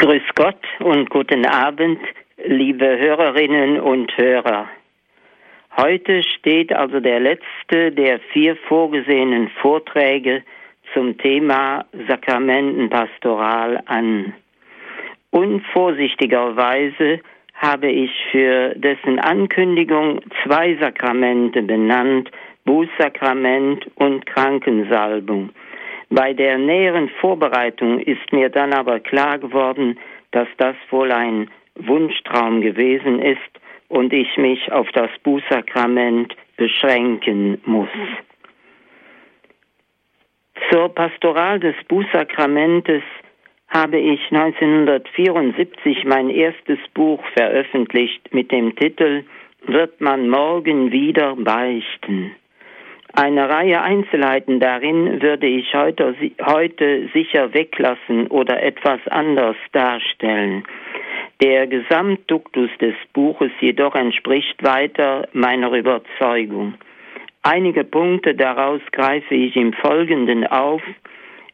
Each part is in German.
Grüß Gott und guten Abend, liebe Hörerinnen und Hörer. Heute steht also der letzte der vier vorgesehenen Vorträge zum Thema Sakramentenpastoral an. Unvorsichtigerweise habe ich für dessen Ankündigung zwei Sakramente benannt, Bußsakrament und Krankensalbung. Bei der näheren Vorbereitung ist mir dann aber klar geworden, dass das wohl ein Wunschtraum gewesen ist und ich mich auf das Bußsakrament beschränken muss. Zur Pastoral des Bußsakramentes habe ich 1974 mein erstes Buch veröffentlicht mit dem Titel Wird man morgen wieder beichten? Eine Reihe Einzelheiten darin würde ich heute, heute sicher weglassen oder etwas anders darstellen. Der Gesamtduktus des Buches jedoch entspricht weiter meiner Überzeugung. Einige Punkte daraus greife ich im Folgenden auf,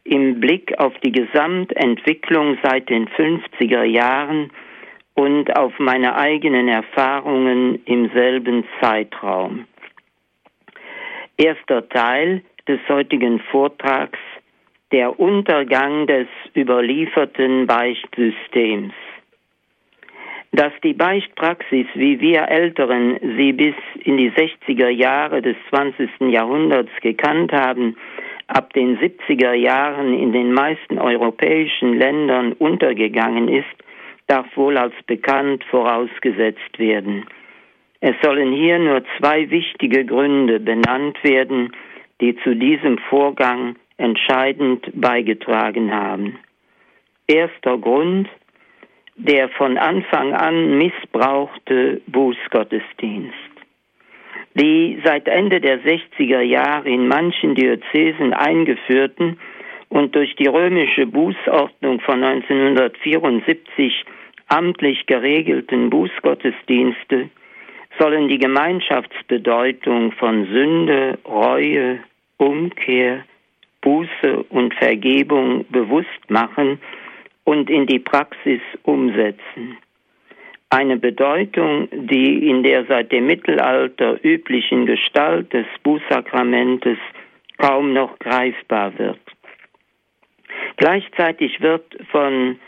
im Blick auf die Gesamtentwicklung seit den 50er Jahren und auf meine eigenen Erfahrungen im selben Zeitraum. Erster Teil des heutigen Vortrags Der Untergang des überlieferten Beichtsystems. Dass die Beichtpraxis, wie wir Älteren sie bis in die 60er Jahre des 20. Jahrhunderts gekannt haben, ab den 70er Jahren in den meisten europäischen Ländern untergegangen ist, darf wohl als bekannt vorausgesetzt werden. Es sollen hier nur zwei wichtige Gründe benannt werden, die zu diesem Vorgang entscheidend beigetragen haben. Erster Grund, der von Anfang an missbrauchte Bußgottesdienst. Die seit Ende der 60er Jahre in manchen Diözesen eingeführten und durch die römische Bußordnung von 1974 amtlich geregelten Bußgottesdienste sollen die Gemeinschaftsbedeutung von Sünde, Reue, Umkehr, Buße und Vergebung bewusst machen und in die Praxis umsetzen. Eine Bedeutung, die in der seit dem Mittelalter üblichen Gestalt des Bußsakramentes kaum noch greifbar wird. Gleichzeitig wird von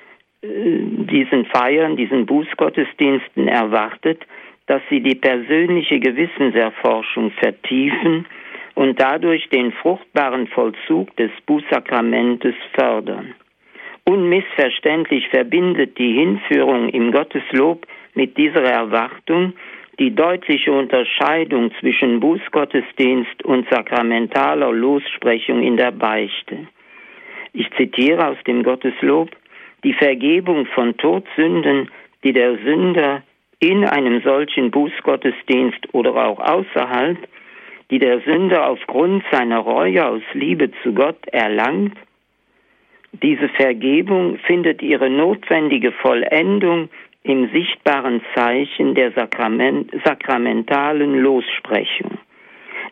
äh, diesen Feiern, diesen Bußgottesdiensten erwartet, dass sie die persönliche Gewissenserforschung vertiefen und dadurch den fruchtbaren Vollzug des Bußsakramentes fördern. Unmissverständlich verbindet die Hinführung im Gotteslob mit dieser Erwartung die deutliche Unterscheidung zwischen Bußgottesdienst und sakramentaler Lossprechung in der Beichte. Ich zitiere aus dem Gotteslob, die Vergebung von Todsünden, die der Sünder in einem solchen Bußgottesdienst oder auch außerhalb, die der Sünder aufgrund seiner Reue aus Liebe zu Gott erlangt, diese Vergebung findet ihre notwendige Vollendung im sichtbaren Zeichen der Sakrament, sakramentalen Lossprechung.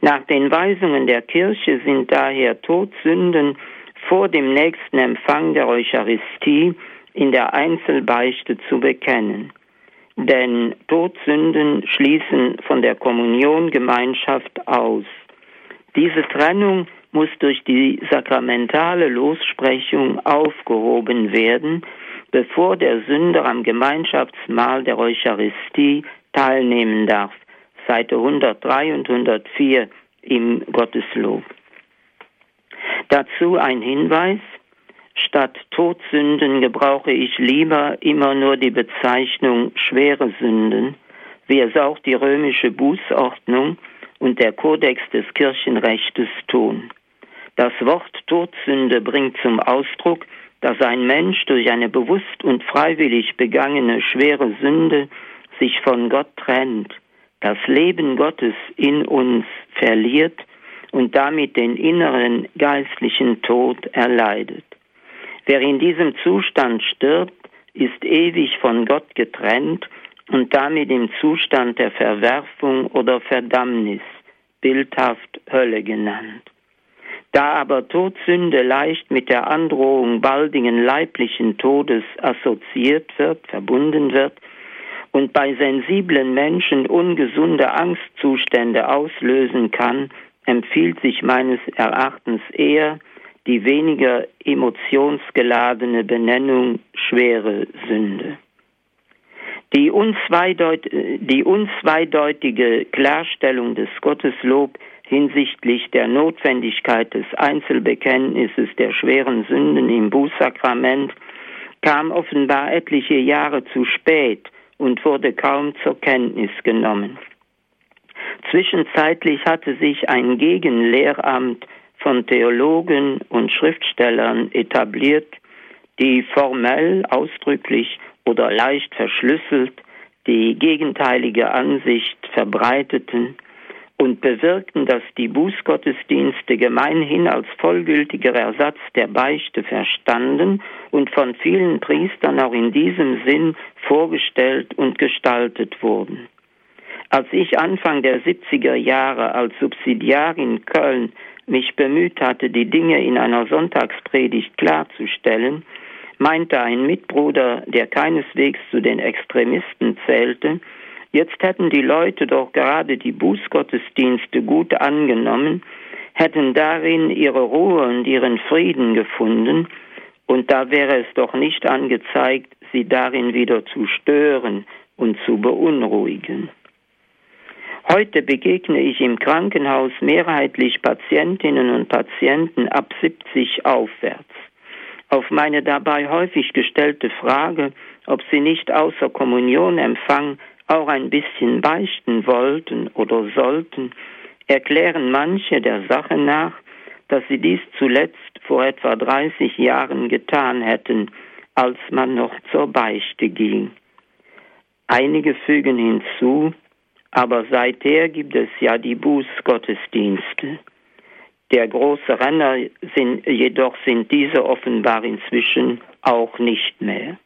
Nach den Weisungen der Kirche sind daher Todsünden vor dem nächsten Empfang der Eucharistie in der Einzelbeichte zu bekennen denn Todsünden schließen von der Kommuniongemeinschaft aus. Diese Trennung muss durch die sakramentale Lossprechung aufgehoben werden, bevor der Sünder am Gemeinschaftsmahl der Eucharistie teilnehmen darf. Seite 103 und 104 im Gotteslob. Dazu ein Hinweis. Statt Todsünden gebrauche ich lieber immer nur die Bezeichnung schwere Sünden, wie es auch die römische Bußordnung und der Kodex des Kirchenrechtes tun. Das Wort Todsünde bringt zum Ausdruck, dass ein Mensch durch eine bewusst und freiwillig begangene schwere Sünde sich von Gott trennt, das Leben Gottes in uns verliert und damit den inneren geistlichen Tod erleidet. Wer in diesem Zustand stirbt, ist ewig von Gott getrennt und damit im Zustand der Verwerfung oder Verdammnis, bildhaft Hölle genannt. Da aber Todsünde leicht mit der Androhung baldigen leiblichen Todes assoziiert wird, verbunden wird und bei sensiblen Menschen ungesunde Angstzustände auslösen kann, empfiehlt sich meines Erachtens eher die weniger emotionsgeladene Benennung schwere Sünde. Die, unzweideut die unzweideutige Klarstellung des Gotteslob hinsichtlich der Notwendigkeit des Einzelbekenntnisses der schweren Sünden im Bußsakrament kam offenbar etliche Jahre zu spät und wurde kaum zur Kenntnis genommen. Zwischenzeitlich hatte sich ein Gegenlehramt von Theologen und Schriftstellern etabliert, die formell, ausdrücklich oder leicht verschlüsselt die gegenteilige Ansicht verbreiteten und bewirkten, dass die Bußgottesdienste gemeinhin als vollgültiger Ersatz der Beichte verstanden und von vielen Priestern auch in diesem Sinn vorgestellt und gestaltet wurden. Als ich Anfang der 70er Jahre als Subsidiar in Köln mich bemüht hatte, die Dinge in einer Sonntagspredigt klarzustellen, meinte ein Mitbruder, der keineswegs zu den Extremisten zählte, jetzt hätten die Leute doch gerade die Bußgottesdienste gut angenommen, hätten darin ihre Ruhe und ihren Frieden gefunden, und da wäre es doch nicht angezeigt, sie darin wieder zu stören und zu beunruhigen. Heute begegne ich im Krankenhaus mehrheitlich Patientinnen und Patienten ab 70 aufwärts. Auf meine dabei häufig gestellte Frage, ob sie nicht außer Kommunionempfang auch ein bisschen beichten wollten oder sollten, erklären manche der Sache nach, dass sie dies zuletzt vor etwa 30 Jahren getan hätten, als man noch zur Beichte ging. Einige fügen hinzu, aber seither gibt es ja die Bußgottesdienste. Der große Renner sind, jedoch sind diese offenbar inzwischen auch nicht mehr.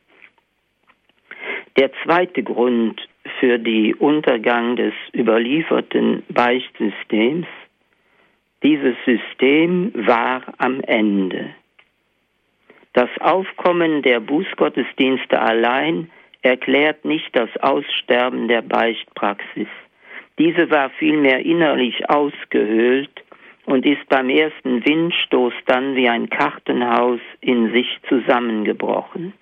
Der zweite Grund für den Untergang des überlieferten Beichtsystems, dieses System war am Ende. Das Aufkommen der Bußgottesdienste allein erklärt nicht das Aussterben der Beichtpraxis. Diese war vielmehr innerlich ausgehöhlt und ist beim ersten Windstoß dann wie ein Kartenhaus in sich zusammengebrochen.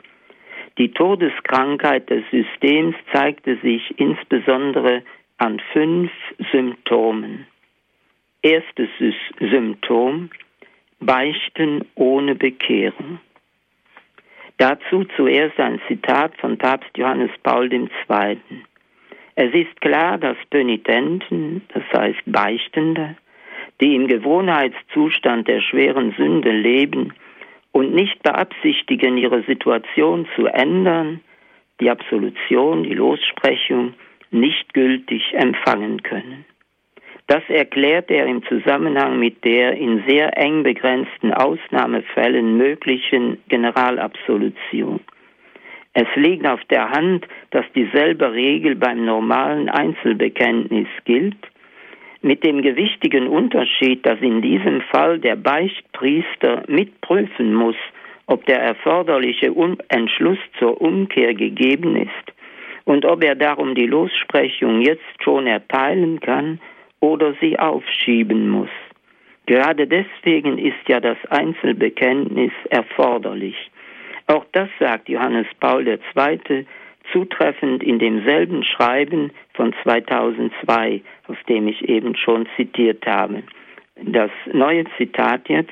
Die Todeskrankheit des Systems zeigte sich insbesondere an fünf Symptomen. Erstes Symptom Beichten ohne Bekehrung. Dazu zuerst ein Zitat von Papst Johannes Paul II. Es ist klar, dass Penitenten, das heißt Beichtende, die im Gewohnheitszustand der schweren Sünde leben und nicht beabsichtigen, ihre Situation zu ändern, die Absolution, die Lossprechung nicht gültig empfangen können. Das erklärt er im Zusammenhang mit der in sehr eng begrenzten Ausnahmefällen möglichen Generalabsolution. Es liegt auf der Hand, dass dieselbe Regel beim normalen Einzelbekenntnis gilt, mit dem gewichtigen Unterschied, dass in diesem Fall der Beichtpriester mitprüfen muss, ob der erforderliche Entschluss zur Umkehr gegeben ist und ob er darum die Lossprechung jetzt schon erteilen kann oder sie aufschieben muss. Gerade deswegen ist ja das Einzelbekenntnis erforderlich. Auch das sagt Johannes Paul II. zutreffend in demselben Schreiben von 2002, aus dem ich eben schon zitiert habe. Das neue Zitat jetzt.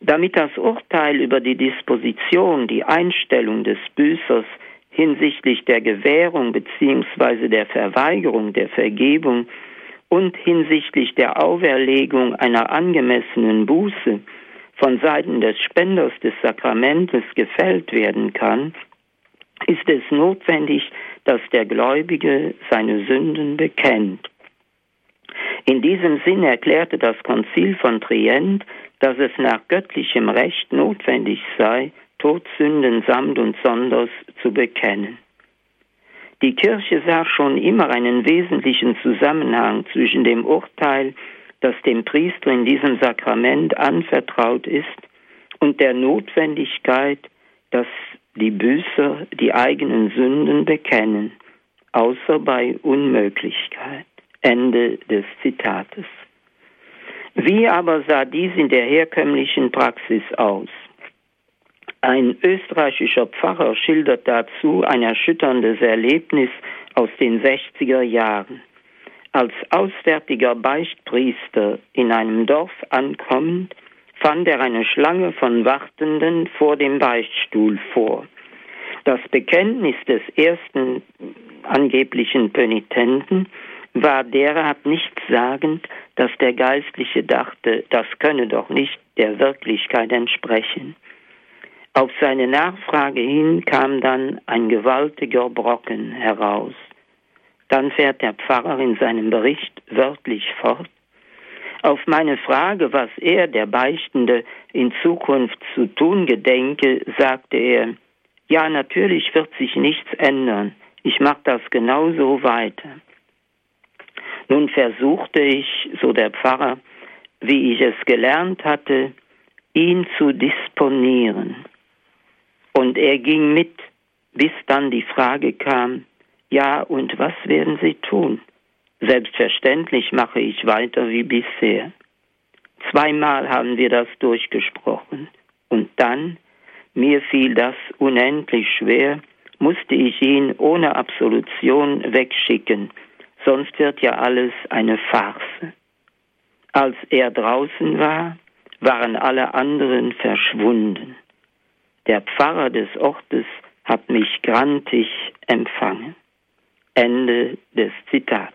Damit das Urteil über die Disposition, die Einstellung des Büßers hinsichtlich der Gewährung bzw. der Verweigerung der Vergebung und hinsichtlich der Auferlegung einer angemessenen Buße von Seiten des Spenders des Sakramentes gefällt werden kann, ist es notwendig, dass der Gläubige seine Sünden bekennt. In diesem Sinn erklärte das Konzil von Trient, dass es nach göttlichem Recht notwendig sei, Todsünden samt und sonders zu bekennen. Die Kirche sah schon immer einen wesentlichen Zusammenhang zwischen dem Urteil das dem Priester in diesem Sakrament anvertraut ist, und der Notwendigkeit, dass die Büßer die eigenen Sünden bekennen, außer bei Unmöglichkeit. Ende des Zitates. Wie aber sah dies in der herkömmlichen Praxis aus? Ein österreichischer Pfarrer schildert dazu ein erschütterndes Erlebnis aus den 60er Jahren. Als auswärtiger Beichtpriester in einem Dorf ankommend, fand er eine Schlange von Wartenden vor dem Beichtstuhl vor. Das Bekenntnis des ersten angeblichen Penitenten war derart nichtssagend, dass der Geistliche dachte, das könne doch nicht der Wirklichkeit entsprechen. Auf seine Nachfrage hin kam dann ein gewaltiger Brocken heraus. Dann fährt der Pfarrer in seinem Bericht wörtlich fort. Auf meine Frage, was er, der Beichtende, in Zukunft zu tun gedenke, sagte er, ja, natürlich wird sich nichts ändern. Ich mache das genauso weiter. Nun versuchte ich, so der Pfarrer, wie ich es gelernt hatte, ihn zu disponieren. Und er ging mit, bis dann die Frage kam, ja, und was werden Sie tun? Selbstverständlich mache ich weiter wie bisher. Zweimal haben wir das durchgesprochen. Und dann, mir fiel das unendlich schwer, musste ich ihn ohne Absolution wegschicken, sonst wird ja alles eine Farce. Als er draußen war, waren alle anderen verschwunden. Der Pfarrer des Ortes hat mich grantig empfangen. Ende des Zitats.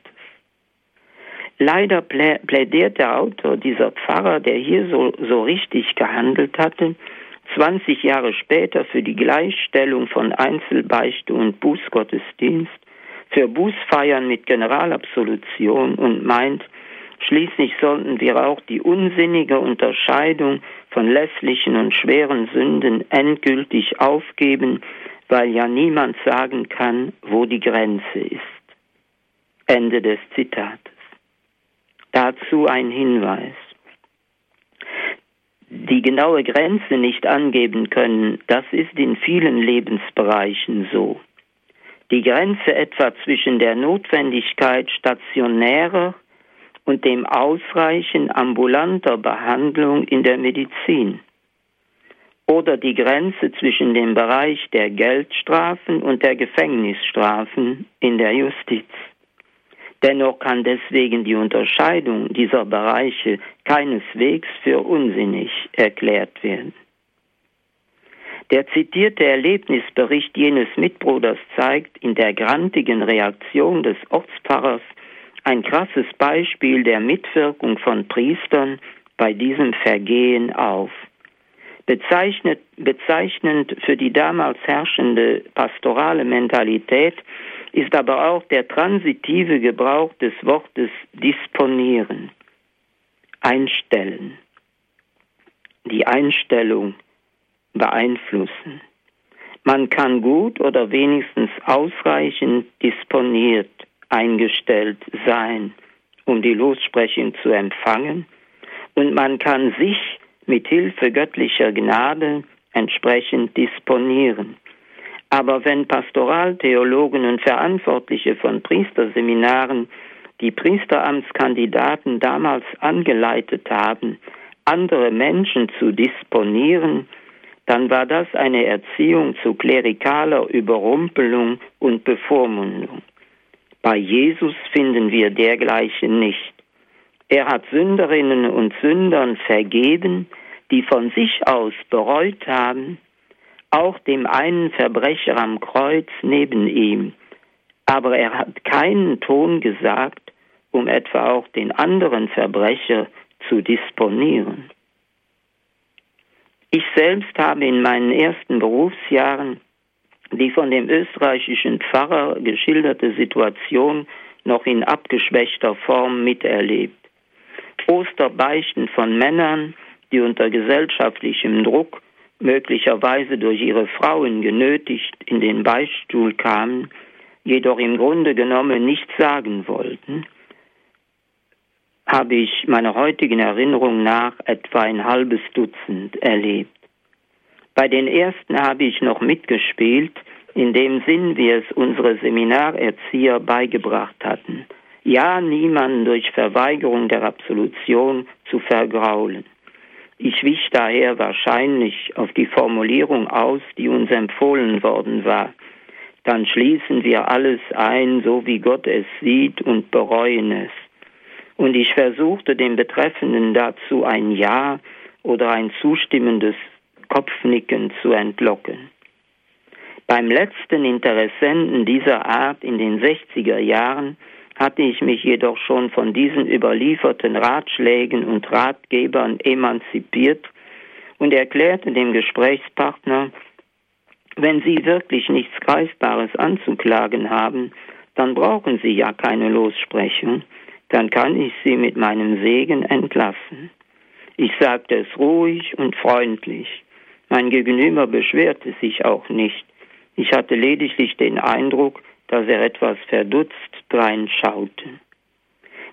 Leider plädiert der Autor, dieser Pfarrer, der hier so, so richtig gehandelt hatte, 20 Jahre später für die Gleichstellung von Einzelbeichte und Bußgottesdienst, für Bußfeiern mit Generalabsolution und meint, schließlich sollten wir auch die unsinnige Unterscheidung von lässlichen und schweren Sünden endgültig aufgeben, weil ja niemand sagen kann, wo die Grenze ist. Ende des Zitates. Dazu ein Hinweis. Die genaue Grenze nicht angeben können, das ist in vielen Lebensbereichen so. Die Grenze etwa zwischen der Notwendigkeit stationärer und dem Ausreichen ambulanter Behandlung in der Medizin oder die Grenze zwischen dem Bereich der Geldstrafen und der Gefängnisstrafen in der Justiz. Dennoch kann deswegen die Unterscheidung dieser Bereiche keineswegs für unsinnig erklärt werden. Der zitierte Erlebnisbericht jenes Mitbruders zeigt in der grantigen Reaktion des Ortspfarrers ein krasses Beispiel der Mitwirkung von Priestern bei diesem Vergehen auf. Bezeichnet, bezeichnend für die damals herrschende pastorale Mentalität ist aber auch der transitive Gebrauch des Wortes disponieren, einstellen, die Einstellung beeinflussen. Man kann gut oder wenigstens ausreichend disponiert, eingestellt sein, um die Lossprechung zu empfangen, und man kann sich mit Hilfe göttlicher Gnade entsprechend disponieren. Aber wenn Pastoraltheologen und Verantwortliche von Priesterseminaren die Priesteramtskandidaten damals angeleitet haben, andere Menschen zu disponieren, dann war das eine Erziehung zu klerikaler Überrumpelung und Bevormundung. Bei Jesus finden wir dergleichen nicht. Er hat Sünderinnen und Sündern vergeben, die von sich aus bereut haben, auch dem einen Verbrecher am Kreuz neben ihm. Aber er hat keinen Ton gesagt, um etwa auch den anderen Verbrecher zu disponieren. Ich selbst habe in meinen ersten Berufsjahren die von dem österreichischen Pfarrer geschilderte Situation noch in abgeschwächter Form miterlebt. Osterbeichten von Männern, die unter gesellschaftlichem Druck möglicherweise durch ihre Frauen genötigt in den Beichtstuhl kamen, jedoch im Grunde genommen nichts sagen wollten. habe ich meiner heutigen Erinnerung nach etwa ein halbes Dutzend erlebt. Bei den ersten habe ich noch mitgespielt, in dem Sinn, wie es unsere Seminarerzieher beigebracht hatten. Ja, niemanden durch Verweigerung der Absolution zu vergraulen. Ich wich daher wahrscheinlich auf die Formulierung aus, die uns empfohlen worden war. Dann schließen wir alles ein, so wie Gott es sieht, und bereuen es. Und ich versuchte dem Betreffenden dazu ein Ja oder ein zustimmendes Kopfnicken zu entlocken. Beim letzten Interessenten dieser Art in den 60er Jahren hatte ich mich jedoch schon von diesen überlieferten Ratschlägen und Ratgebern emanzipiert und erklärte dem Gesprächspartner, wenn Sie wirklich nichts Greifbares anzuklagen haben, dann brauchen Sie ja keine Lossprechung, dann kann ich Sie mit meinem Segen entlassen. Ich sagte es ruhig und freundlich. Mein Gegenüber beschwerte sich auch nicht. Ich hatte lediglich den Eindruck, dass er etwas verdutzt dreinschaute.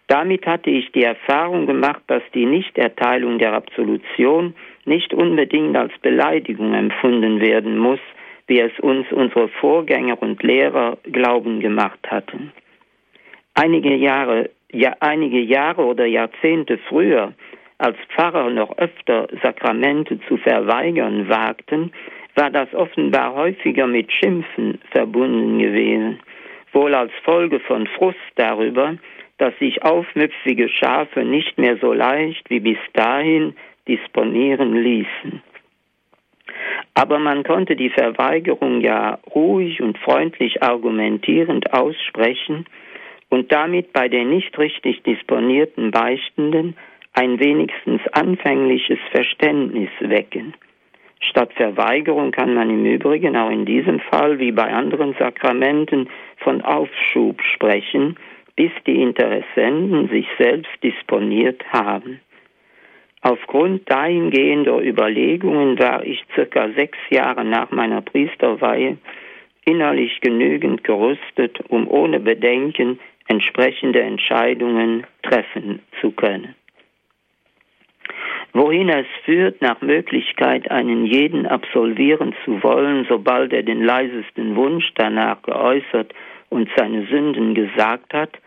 Damit hatte ich die Erfahrung gemacht, dass die Nichterteilung der Absolution nicht unbedingt als Beleidigung empfunden werden muss, wie es uns unsere Vorgänger und Lehrer glauben gemacht hatten. Einige Jahre, ja, einige Jahre oder Jahrzehnte früher, als Pfarrer noch öfter Sakramente zu verweigern wagten, war das offenbar häufiger mit Schimpfen verbunden gewesen, wohl als Folge von Frust darüber, dass sich aufmüpfige Schafe nicht mehr so leicht wie bis dahin disponieren ließen. Aber man konnte die Verweigerung ja ruhig und freundlich argumentierend aussprechen und damit bei den nicht richtig disponierten Beichtenden ein wenigstens anfängliches Verständnis wecken. Statt Verweigerung kann man im Übrigen auch in diesem Fall wie bei anderen Sakramenten von Aufschub sprechen, bis die Interessenten sich selbst disponiert haben. Aufgrund dahingehender Überlegungen war ich circa sechs Jahre nach meiner Priesterweihe innerlich genügend gerüstet, um ohne Bedenken entsprechende Entscheidungen treffen zu können. Wohin es führt, nach Möglichkeit einen jeden absolvieren zu wollen, sobald er den leisesten Wunsch danach geäußert und seine Sünden gesagt hat,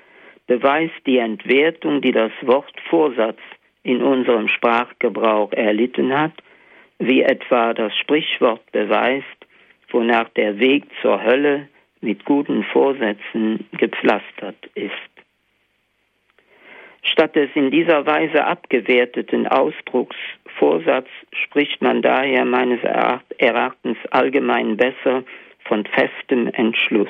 beweist die Entwertung, die das Wort Vorsatz in unserem Sprachgebrauch erlitten hat, wie etwa das Sprichwort beweist, wonach der Weg zur Hölle mit guten Vorsätzen gepflastert ist. Statt des in dieser Weise abgewerteten Ausdrucks Vorsatz spricht man daher meines Erachtens allgemein besser von festem Entschluss.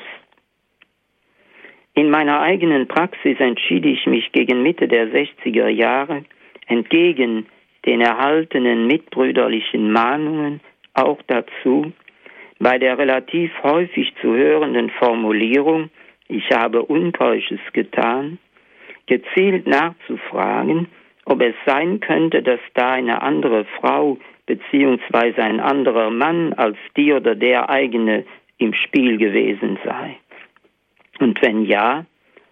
In meiner eigenen Praxis entschied ich mich gegen Mitte der 60er Jahre, entgegen den erhaltenen mitbrüderlichen Mahnungen auch dazu, bei der relativ häufig zu hörenden Formulierung Ich habe Unkeusches getan, gezielt nachzufragen, ob es sein könnte, dass da eine andere Frau beziehungsweise ein anderer Mann als die oder der eigene im Spiel gewesen sei. Und wenn ja,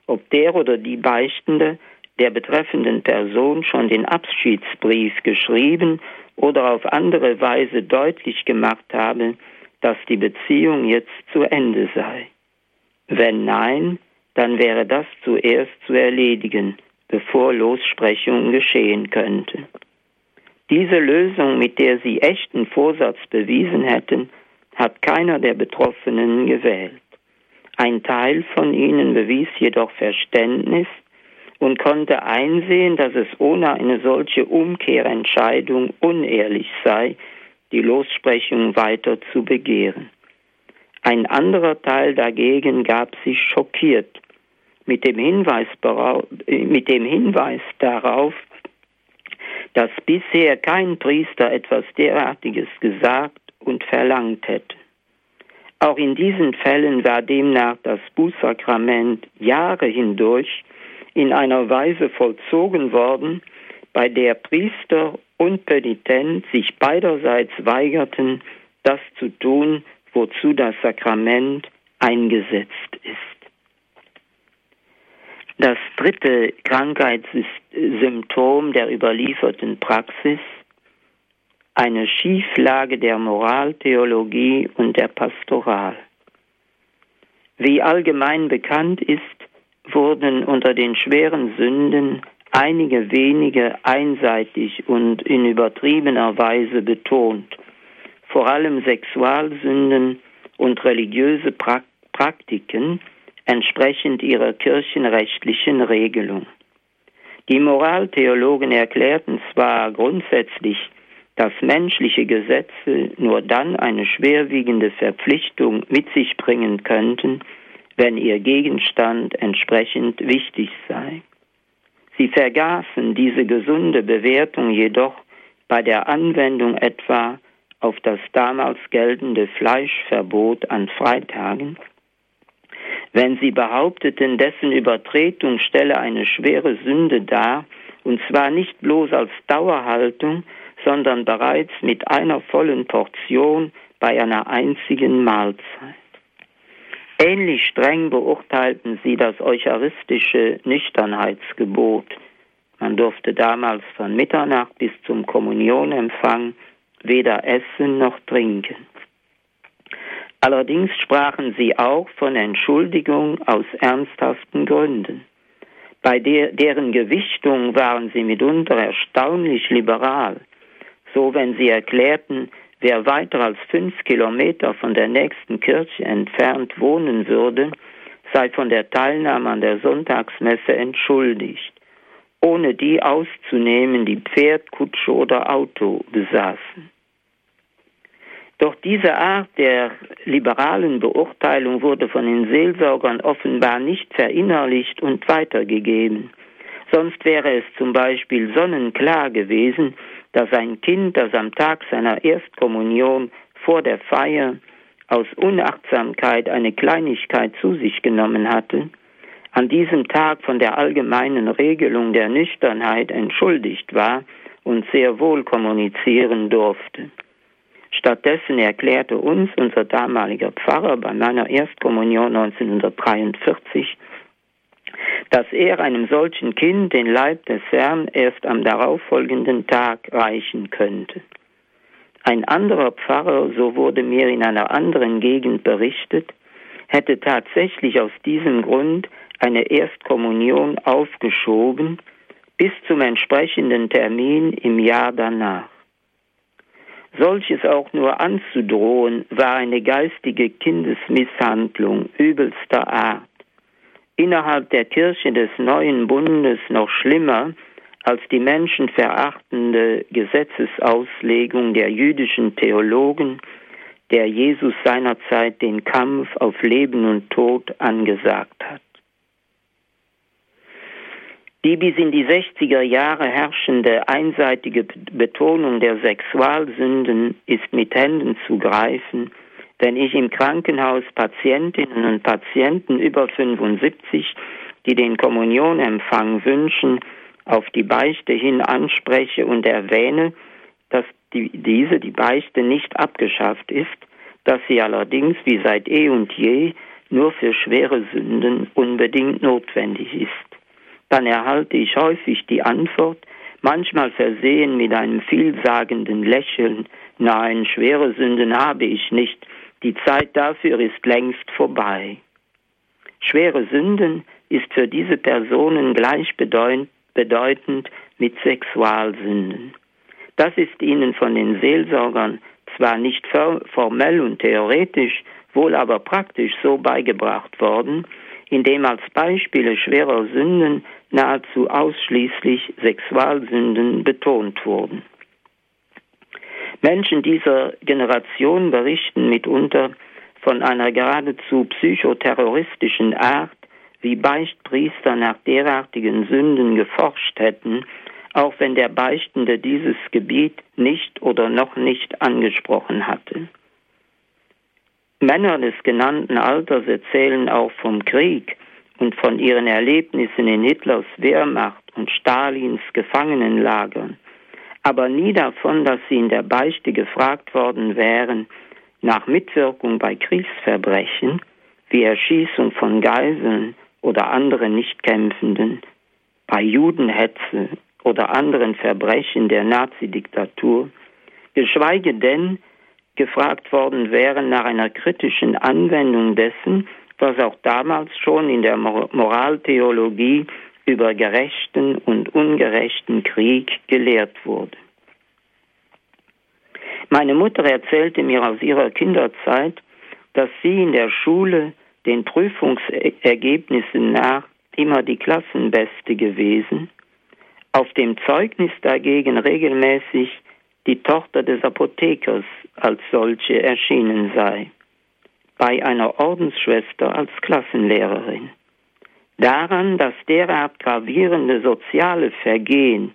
ob der oder die Beichtende der betreffenden Person schon den Abschiedsbrief geschrieben oder auf andere Weise deutlich gemacht habe, dass die Beziehung jetzt zu Ende sei. Wenn nein, dann wäre das zuerst zu erledigen, bevor Lossprechung geschehen könnte. Diese Lösung, mit der sie echten Vorsatz bewiesen hätten, hat keiner der Betroffenen gewählt. Ein Teil von ihnen bewies jedoch Verständnis und konnte einsehen, dass es ohne eine solche Umkehrentscheidung unehrlich sei, die Lossprechung weiter zu begehren. Ein anderer Teil dagegen gab sich schockiert mit dem Hinweis, mit dem Hinweis darauf, dass bisher kein Priester etwas derartiges gesagt und verlangt hätte. Auch in diesen Fällen war demnach das Bußsakrament Jahre hindurch in einer Weise vollzogen worden, bei der Priester und Penitent sich beiderseits weigerten, das zu tun, wozu das Sakrament eingesetzt ist. Das dritte Krankheitssymptom der überlieferten Praxis, eine Schieflage der Moraltheologie und der Pastoral. Wie allgemein bekannt ist, wurden unter den schweren Sünden einige wenige einseitig und in übertriebener Weise betont, vor allem Sexualsünden und religiöse Praktiken, entsprechend ihrer kirchenrechtlichen Regelung. Die Moraltheologen erklärten zwar grundsätzlich, dass menschliche Gesetze nur dann eine schwerwiegende Verpflichtung mit sich bringen könnten, wenn ihr Gegenstand entsprechend wichtig sei. Sie vergaßen diese gesunde Bewertung jedoch bei der Anwendung etwa auf das damals geltende Fleischverbot an Freitagen wenn sie behaupteten, dessen Übertretung stelle eine schwere Sünde dar, und zwar nicht bloß als Dauerhaltung, sondern bereits mit einer vollen Portion bei einer einzigen Mahlzeit. Ähnlich streng beurteilten sie das eucharistische Nüchternheitsgebot. Man durfte damals von Mitternacht bis zum Kommunionempfang weder essen noch trinken. Allerdings sprachen sie auch von Entschuldigung aus ernsthaften Gründen. Bei der, deren Gewichtung waren sie mitunter erstaunlich liberal. So wenn sie erklärten, wer weiter als fünf Kilometer von der nächsten Kirche entfernt wohnen würde, sei von der Teilnahme an der Sonntagsmesse entschuldigt, ohne die auszunehmen, die Pferd, Kutsche oder Auto besaßen. Doch diese Art der liberalen Beurteilung wurde von den Seelsorgern offenbar nicht verinnerlicht und weitergegeben. Sonst wäre es zum Beispiel sonnenklar gewesen, dass ein Kind, das am Tag seiner Erstkommunion vor der Feier aus Unachtsamkeit eine Kleinigkeit zu sich genommen hatte, an diesem Tag von der allgemeinen Regelung der Nüchternheit entschuldigt war und sehr wohl kommunizieren durfte. Stattdessen erklärte uns unser damaliger Pfarrer bei meiner Erstkommunion 1943, dass er einem solchen Kind den Leib des Herrn erst am darauffolgenden Tag reichen könnte. Ein anderer Pfarrer, so wurde mir in einer anderen Gegend berichtet, hätte tatsächlich aus diesem Grund eine Erstkommunion aufgeschoben bis zum entsprechenden Termin im Jahr danach. Solches auch nur anzudrohen, war eine geistige Kindesmisshandlung übelster Art. Innerhalb der Kirche des neuen Bundes noch schlimmer als die menschenverachtende Gesetzesauslegung der jüdischen Theologen, der Jesus seinerzeit den Kampf auf Leben und Tod angesagt hat. Die bis in die 60er Jahre herrschende einseitige Betonung der Sexualsünden ist mit Händen zu greifen, wenn ich im Krankenhaus Patientinnen und Patienten über 75, die den Kommunionempfang wünschen, auf die Beichte hin anspreche und erwähne, dass die, diese, die Beichte, nicht abgeschafft ist, dass sie allerdings wie seit eh und je nur für schwere Sünden unbedingt notwendig ist dann erhalte ich häufig die Antwort, manchmal versehen mit einem vielsagenden Lächeln, nein, schwere Sünden habe ich nicht, die Zeit dafür ist längst vorbei. Schwere Sünden ist für diese Personen gleichbedeutend mit Sexualsünden. Das ist ihnen von den Seelsorgern zwar nicht formell und theoretisch, wohl aber praktisch so beigebracht worden, indem als Beispiele schwerer Sünden nahezu ausschließlich Sexualsünden betont wurden. Menschen dieser Generation berichten mitunter von einer geradezu psychoterroristischen Art, wie Beichtpriester nach derartigen Sünden geforscht hätten, auch wenn der Beichtende dieses Gebiet nicht oder noch nicht angesprochen hatte. Männer des genannten Alters erzählen auch vom Krieg und von ihren Erlebnissen in Hitlers Wehrmacht und Stalins Gefangenenlagern, aber nie davon, dass sie in der Beichte gefragt worden wären nach Mitwirkung bei Kriegsverbrechen wie Erschießung von Geiseln oder anderen Nichtkämpfenden, bei Judenhetze oder anderen Verbrechen der Nazidiktatur, geschweige denn gefragt worden wären nach einer kritischen Anwendung dessen, was auch damals schon in der Moraltheologie über gerechten und ungerechten Krieg gelehrt wurde. Meine Mutter erzählte mir aus ihrer Kinderzeit, dass sie in der Schule den Prüfungsergebnissen nach immer die Klassenbeste gewesen, auf dem Zeugnis dagegen regelmäßig die Tochter des Apothekers als solche erschienen sei, bei einer Ordensschwester als Klassenlehrerin. Daran, dass derart gravierende soziale Vergehen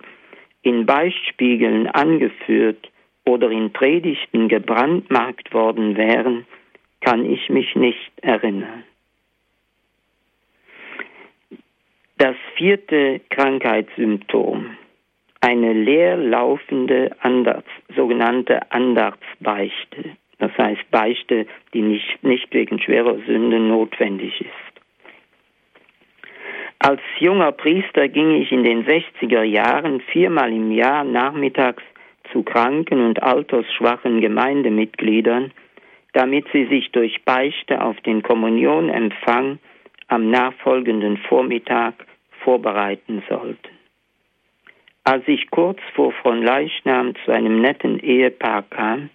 in Beispielen angeführt oder in Predigten gebrandmarkt worden wären, kann ich mich nicht erinnern. Das vierte Krankheitssymptom, eine leerlaufende Andachts, sogenannte Andachtsbeichte, das heißt Beichte, die nicht, nicht wegen schwerer Sünde notwendig ist. Als junger Priester ging ich in den 60er Jahren viermal im Jahr nachmittags zu kranken und altersschwachen Gemeindemitgliedern, damit sie sich durch Beichte auf den Kommunionempfang am nachfolgenden Vormittag vorbereiten sollten. Als ich kurz vor von Leichnam zu einem netten Ehepaar kam,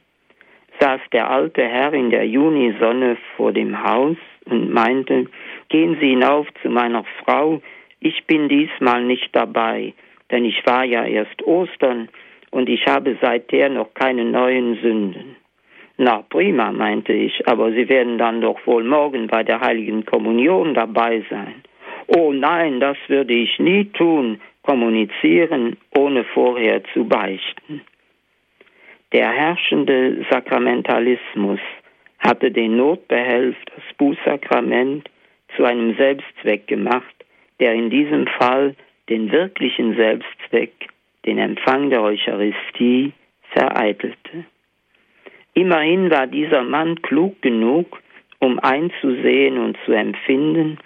saß der alte Herr in der Junisonne vor dem Haus und meinte, gehen Sie hinauf zu meiner Frau, ich bin diesmal nicht dabei, denn ich war ja erst Ostern und ich habe seither noch keine neuen Sünden. Na prima, meinte ich, aber Sie werden dann doch wohl morgen bei der heiligen Kommunion dabei sein. Oh nein, das würde ich nie tun, kommunizieren, ohne vorher zu beichten. Der herrschende Sakramentalismus hatte den Notbehelf, das Bußsakrament, zu einem Selbstzweck gemacht, der in diesem Fall den wirklichen Selbstzweck, den Empfang der Eucharistie, vereitelte. Immerhin war dieser Mann klug genug, um einzusehen und zu empfinden,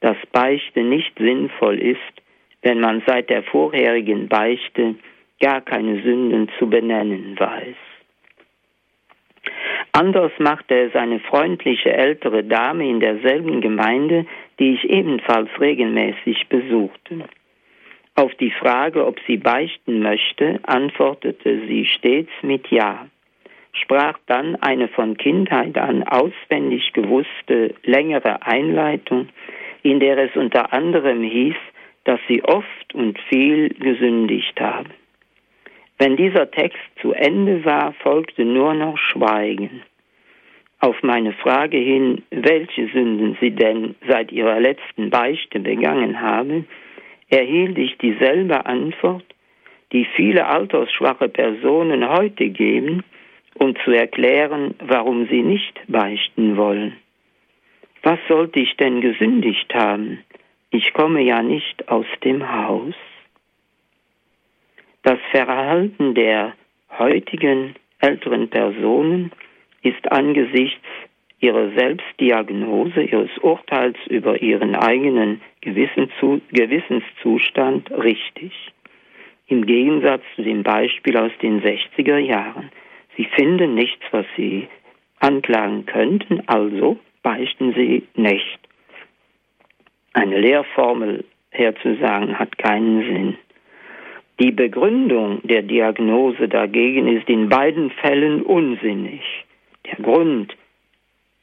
dass Beichte nicht sinnvoll ist, wenn man seit der vorherigen Beichte gar keine Sünden zu benennen weiß. Anders machte es eine freundliche ältere Dame in derselben Gemeinde, die ich ebenfalls regelmäßig besuchte. Auf die Frage, ob sie beichten möchte, antwortete sie stets mit Ja, sprach dann eine von Kindheit an auswendig gewusste längere Einleitung, in der es unter anderem hieß, dass sie oft und viel gesündigt habe. Wenn dieser Text zu Ende war, folgte nur noch Schweigen. Auf meine Frage hin, welche Sünden sie denn seit ihrer letzten Beichte begangen habe, erhielt ich dieselbe Antwort, die viele altersschwache Personen heute geben, um zu erklären, warum sie nicht beichten wollen. Was sollte ich denn gesündigt haben? Ich komme ja nicht aus dem Haus. Das Verhalten der heutigen älteren Personen ist angesichts ihrer Selbstdiagnose, ihres Urteils über ihren eigenen Gewissenszustand richtig. Im Gegensatz zu dem Beispiel aus den 60er Jahren. Sie finden nichts, was sie anklagen könnten, also beichten sie nicht. Eine Lehrformel herzusagen hat keinen Sinn. Die Begründung der Diagnose dagegen ist in beiden Fällen unsinnig. Der Grund,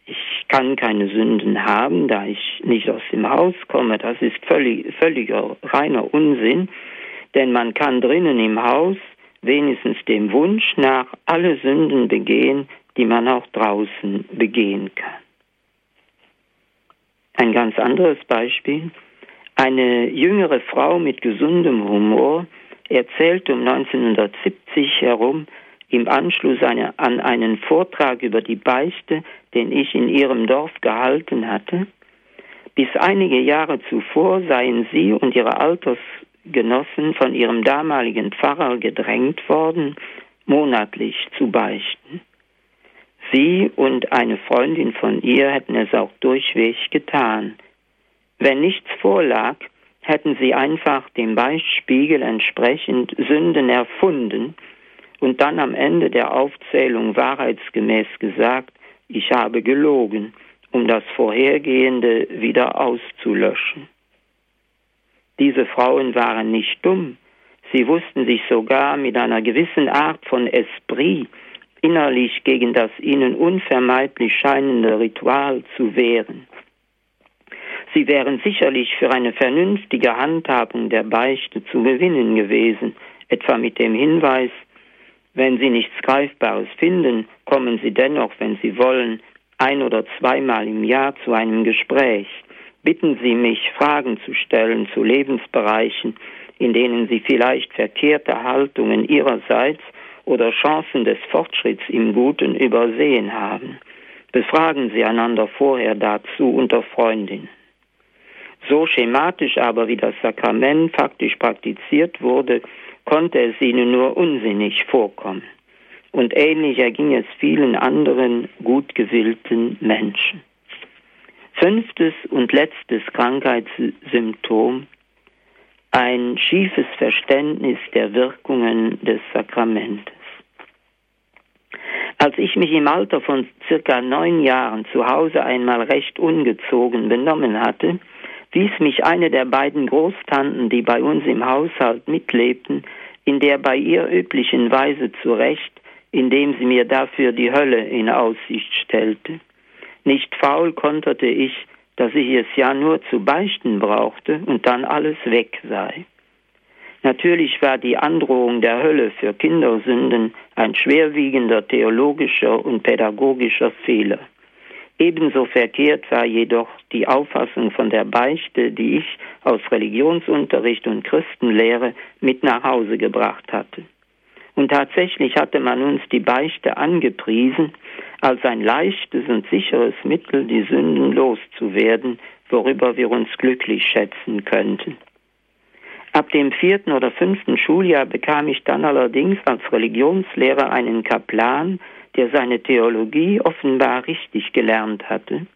ich kann keine Sünden haben, da ich nicht aus dem Haus komme, das ist völlig, völliger reiner Unsinn, denn man kann drinnen im Haus wenigstens dem Wunsch nach alle Sünden begehen, die man auch draußen begehen kann. Ein ganz anderes Beispiel. Eine jüngere Frau mit gesundem Humor erzählte um 1970 herum im Anschluss eine, an einen Vortrag über die Beichte, den ich in ihrem Dorf gehalten hatte. Bis einige Jahre zuvor seien sie und ihre Altersgenossen von ihrem damaligen Pfarrer gedrängt worden, monatlich zu beichten. Sie und eine Freundin von ihr hätten es auch durchweg getan. Wenn nichts vorlag, hätten sie einfach dem Beichtspiegel entsprechend Sünden erfunden und dann am Ende der Aufzählung wahrheitsgemäß gesagt, ich habe gelogen, um das Vorhergehende wieder auszulöschen. Diese Frauen waren nicht dumm, sie wussten sich sogar mit einer gewissen Art von Esprit innerlich gegen das ihnen unvermeidlich scheinende Ritual zu wehren. Sie wären sicherlich für eine vernünftige Handhabung der Beichte zu gewinnen gewesen, etwa mit dem Hinweis, wenn Sie nichts Greifbares finden, kommen Sie dennoch, wenn Sie wollen, ein oder zweimal im Jahr zu einem Gespräch. Bitten Sie mich, Fragen zu stellen zu Lebensbereichen, in denen Sie vielleicht verkehrte Haltungen Ihrerseits oder Chancen des Fortschritts im Guten übersehen haben. Befragen Sie einander vorher dazu unter Freundinnen. So schematisch aber wie das Sakrament faktisch praktiziert wurde, konnte es ihnen nur unsinnig vorkommen. Und ähnlich erging es vielen anderen gut gewillten Menschen. Fünftes und letztes Krankheitssymptom ein schiefes Verständnis der Wirkungen des Sakramentes. Als ich mich im Alter von circa neun Jahren zu Hause einmal recht ungezogen benommen hatte, wies mich eine der beiden Großtanten, die bei uns im Haushalt mitlebten, in der bei ihr üblichen Weise zurecht, indem sie mir dafür die Hölle in Aussicht stellte. Nicht faul konterte ich, dass ich es ja nur zu beichten brauchte und dann alles weg sei. Natürlich war die Androhung der Hölle für Kindersünden ein schwerwiegender theologischer und pädagogischer Fehler. Ebenso verkehrt war jedoch die Auffassung von der Beichte, die ich aus Religionsunterricht und Christenlehre mit nach Hause gebracht hatte. Und tatsächlich hatte man uns die Beichte angepriesen als ein leichtes und sicheres Mittel, die Sünden loszuwerden, worüber wir uns glücklich schätzen könnten. Ab dem vierten oder fünften Schuljahr bekam ich dann allerdings als Religionslehrer einen Kaplan, der seine Theologie offenbar richtig gelernt hatte,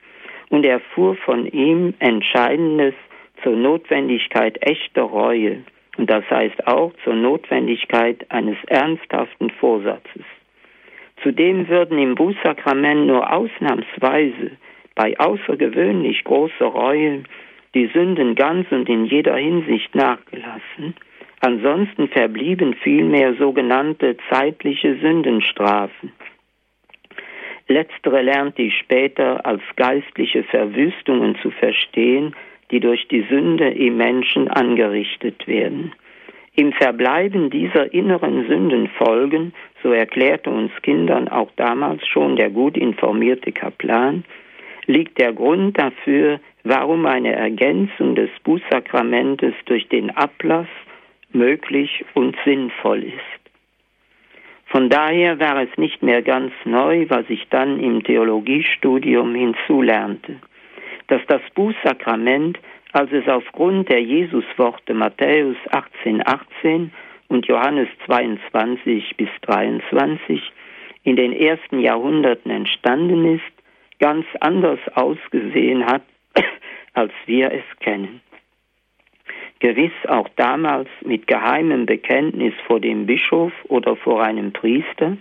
und erfuhr von ihm Entscheidendes zur Notwendigkeit echter Reue, und das heißt auch zur Notwendigkeit eines ernsthaften Vorsatzes. Zudem würden im Bußsakrament nur ausnahmsweise bei außergewöhnlich großer Reue die Sünden ganz und in jeder Hinsicht nachgelassen, ansonsten verblieben vielmehr sogenannte zeitliche Sündenstrafen, Letztere lernt ich später als geistliche Verwüstungen zu verstehen, die durch die Sünde im Menschen angerichtet werden. Im Verbleiben dieser inneren Sündenfolgen, so erklärte uns Kindern auch damals schon der gut informierte Kaplan, liegt der Grund dafür, warum eine Ergänzung des Bußsakramentes durch den Ablass möglich und sinnvoll ist. Von daher war es nicht mehr ganz neu, was ich dann im Theologiestudium hinzulernte, dass das Bußsakrament, als es aufgrund der Jesusworte Matthäus 18, 18 und Johannes 22 bis 23 in den ersten Jahrhunderten entstanden ist, ganz anders ausgesehen hat, als wir es kennen gewiss auch damals mit geheimem Bekenntnis vor dem Bischof oder vor einem Priester,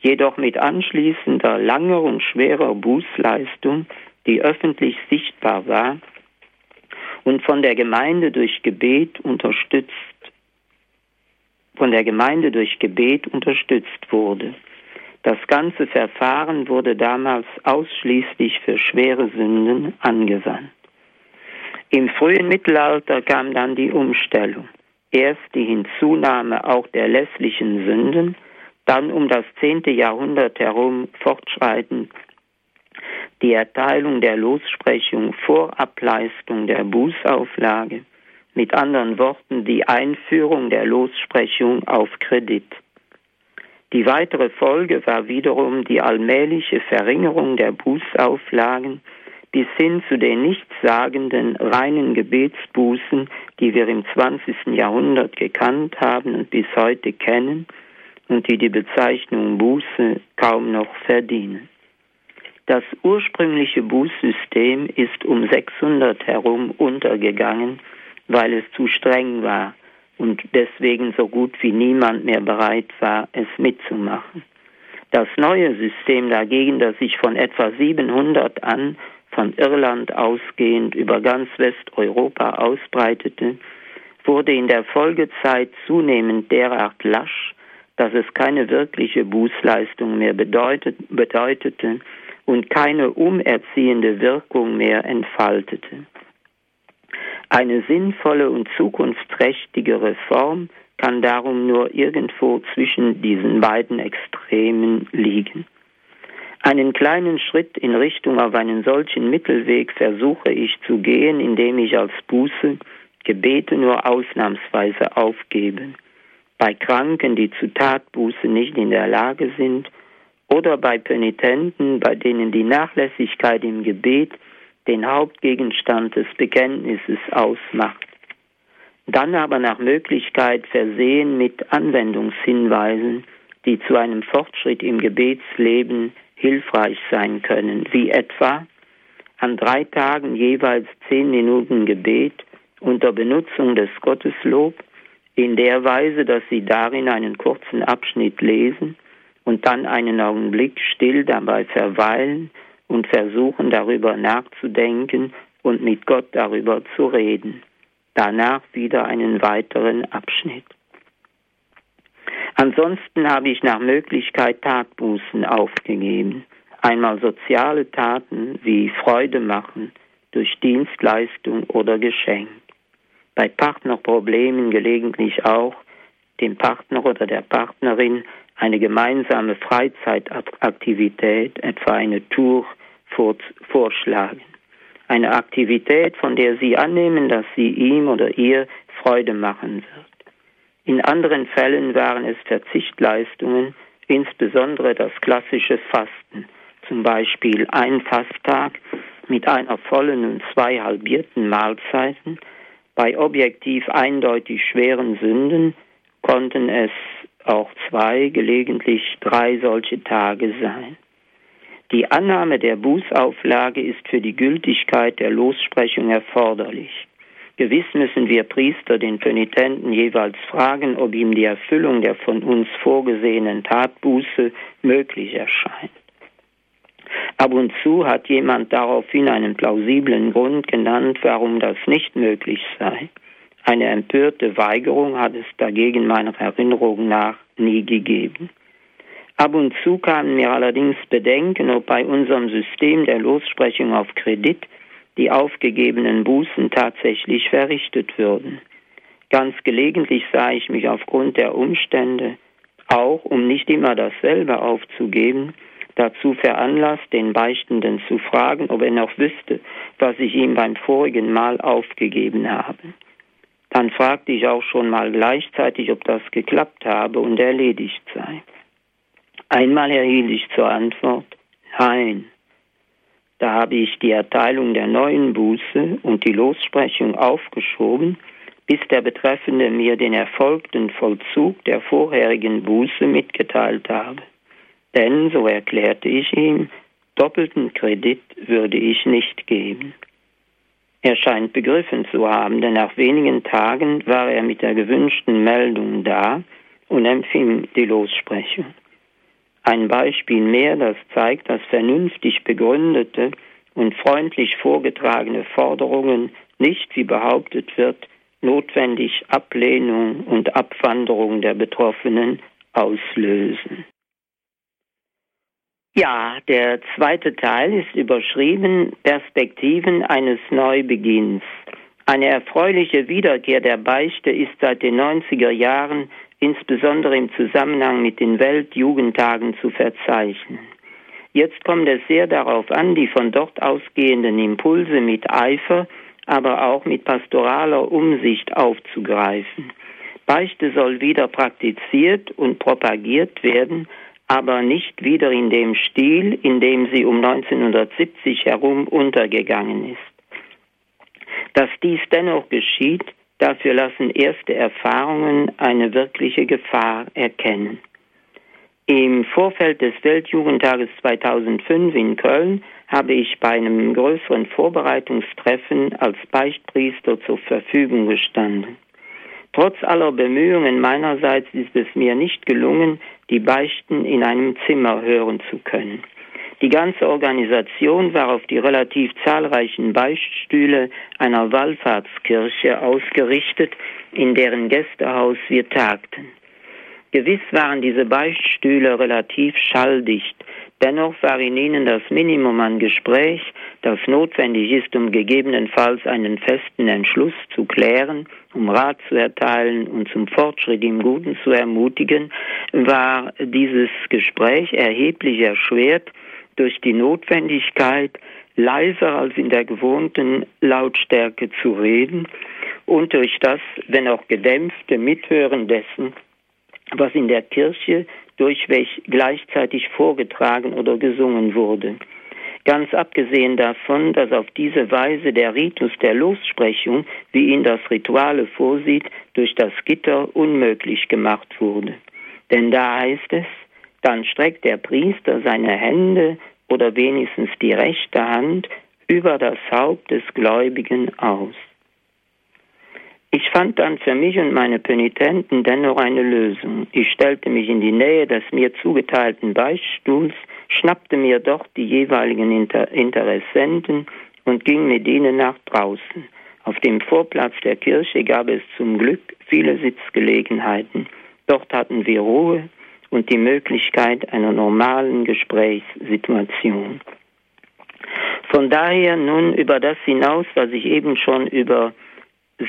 jedoch mit anschließender langer und schwerer Bußleistung, die öffentlich sichtbar war und von der Gemeinde durch Gebet unterstützt von der Gemeinde durch Gebet unterstützt wurde. Das ganze Verfahren wurde damals ausschließlich für schwere Sünden angewandt. Im frühen Mittelalter kam dann die Umstellung. Erst die Hinzunahme auch der lässlichen Sünden, dann um das zehnte Jahrhundert herum fortschreitend die Erteilung der Lossprechung vor Ableistung der Bußauflage, mit anderen Worten die Einführung der Lossprechung auf Kredit. Die weitere Folge war wiederum die allmähliche Verringerung der Bußauflagen bis hin zu den nichtssagenden reinen Gebetsbußen, die wir im 20. Jahrhundert gekannt haben und bis heute kennen und die die Bezeichnung Buße kaum noch verdienen. Das ursprüngliche Bußsystem ist um 600 herum untergegangen, weil es zu streng war und deswegen so gut wie niemand mehr bereit war, es mitzumachen. Das neue System dagegen, das sich von etwa 700 an von Irland ausgehend über ganz Westeuropa ausbreitete, wurde in der Folgezeit zunehmend derart lasch, dass es keine wirkliche Bußleistung mehr bedeutet, bedeutete und keine umerziehende Wirkung mehr entfaltete. Eine sinnvolle und zukunftsträchtige Reform kann darum nur irgendwo zwischen diesen beiden Extremen liegen. Einen kleinen Schritt in Richtung auf einen solchen Mittelweg versuche ich zu gehen, indem ich als Buße Gebete nur ausnahmsweise aufgebe. Bei Kranken, die zu Tatbuße nicht in der Lage sind, oder bei Penitenten, bei denen die Nachlässigkeit im Gebet den Hauptgegenstand des Bekenntnisses ausmacht. Dann aber nach Möglichkeit versehen mit Anwendungshinweisen, die zu einem Fortschritt im Gebetsleben hilfreich sein können, wie etwa an drei Tagen jeweils zehn Minuten Gebet unter Benutzung des Gotteslob in der Weise, dass Sie darin einen kurzen Abschnitt lesen und dann einen Augenblick still dabei verweilen und versuchen darüber nachzudenken und mit Gott darüber zu reden. Danach wieder einen weiteren Abschnitt. Ansonsten habe ich nach Möglichkeit Tatbußen aufgegeben. Einmal soziale Taten wie Freude machen durch Dienstleistung oder Geschenk. Bei Partnerproblemen gelegentlich auch dem Partner oder der Partnerin eine gemeinsame Freizeitaktivität, etwa eine Tour, vorschlagen. Eine Aktivität, von der Sie annehmen, dass sie ihm oder ihr Freude machen wird. In anderen Fällen waren es Verzichtleistungen, insbesondere das klassische Fasten, zum Beispiel ein Fasttag mit einer vollen und zwei halbierten Mahlzeiten. Bei objektiv eindeutig schweren Sünden konnten es auch zwei, gelegentlich drei solche Tage sein. Die Annahme der Bußauflage ist für die Gültigkeit der Lossprechung erforderlich. Gewiss müssen wir Priester den Penitenten jeweils fragen, ob ihm die Erfüllung der von uns vorgesehenen Tatbuße möglich erscheint. Ab und zu hat jemand daraufhin einen plausiblen Grund genannt, warum das nicht möglich sei. Eine empörte Weigerung hat es dagegen meiner Erinnerung nach nie gegeben. Ab und zu kamen mir allerdings Bedenken, ob bei unserem System der Lossprechung auf Kredit die aufgegebenen Bußen tatsächlich verrichtet würden. Ganz gelegentlich sah ich mich aufgrund der Umstände, auch um nicht immer dasselbe aufzugeben, dazu veranlasst, den Beichtenden zu fragen, ob er noch wüsste, was ich ihm beim vorigen Mal aufgegeben habe. Dann fragte ich auch schon mal gleichzeitig, ob das geklappt habe und erledigt sei. Einmal erhielt ich zur Antwort, nein, da habe ich die Erteilung der neuen Buße und die Lossprechung aufgeschoben, bis der Betreffende mir den erfolgten Vollzug der vorherigen Buße mitgeteilt habe. Denn, so erklärte ich ihm, doppelten Kredit würde ich nicht geben. Er scheint begriffen zu haben, denn nach wenigen Tagen war er mit der gewünschten Meldung da und empfing die Lossprechung. Ein Beispiel mehr, das zeigt, dass vernünftig begründete und freundlich vorgetragene Forderungen nicht, wie behauptet wird, notwendig Ablehnung und Abwanderung der Betroffenen auslösen. Ja, der zweite Teil ist überschrieben Perspektiven eines Neubeginns. Eine erfreuliche Wiederkehr der Beichte ist seit den 90er Jahren insbesondere im Zusammenhang mit den Weltjugendtagen zu verzeichnen. Jetzt kommt es sehr darauf an, die von dort ausgehenden Impulse mit Eifer, aber auch mit pastoraler Umsicht aufzugreifen. Beichte soll wieder praktiziert und propagiert werden, aber nicht wieder in dem Stil, in dem sie um 1970 herum untergegangen ist. Dass dies dennoch geschieht, Dafür lassen erste Erfahrungen eine wirkliche Gefahr erkennen. Im Vorfeld des Weltjugendtages 2005 in Köln habe ich bei einem größeren Vorbereitungstreffen als Beichtpriester zur Verfügung gestanden. Trotz aller Bemühungen meinerseits ist es mir nicht gelungen, die Beichten in einem Zimmer hören zu können. Die ganze Organisation war auf die relativ zahlreichen Beichtstühle einer Wallfahrtskirche ausgerichtet, in deren Gästehaus wir tagten. Gewiss waren diese Beichtstühle relativ schalldicht, Dennoch war in ihnen das Minimum an Gespräch, das notwendig ist, um gegebenenfalls einen festen Entschluss zu klären, um Rat zu erteilen und zum Fortschritt im Guten zu ermutigen, war dieses Gespräch erheblich erschwert durch die Notwendigkeit, leiser als in der gewohnten Lautstärke zu reden und durch das, wenn auch gedämpfte Mithören dessen, was in der Kirche durchweg gleichzeitig vorgetragen oder gesungen wurde. Ganz abgesehen davon, dass auf diese Weise der Ritus der Lossprechung, wie ihn das Rituale vorsieht, durch das Gitter unmöglich gemacht wurde. Denn da heißt es, dann streckt der Priester seine Hände oder wenigstens die rechte Hand über das Haupt des Gläubigen aus. Ich fand dann für mich und meine Penitenten dennoch eine Lösung. Ich stellte mich in die Nähe des mir zugeteilten Beichtstuhls, schnappte mir dort die jeweiligen Inter Interessenten und ging mit ihnen nach draußen. Auf dem Vorplatz der Kirche gab es zum Glück viele Sitzgelegenheiten. Dort hatten wir Ruhe und die Möglichkeit einer normalen Gesprächssituation. Von daher nun über das hinaus, was ich eben schon über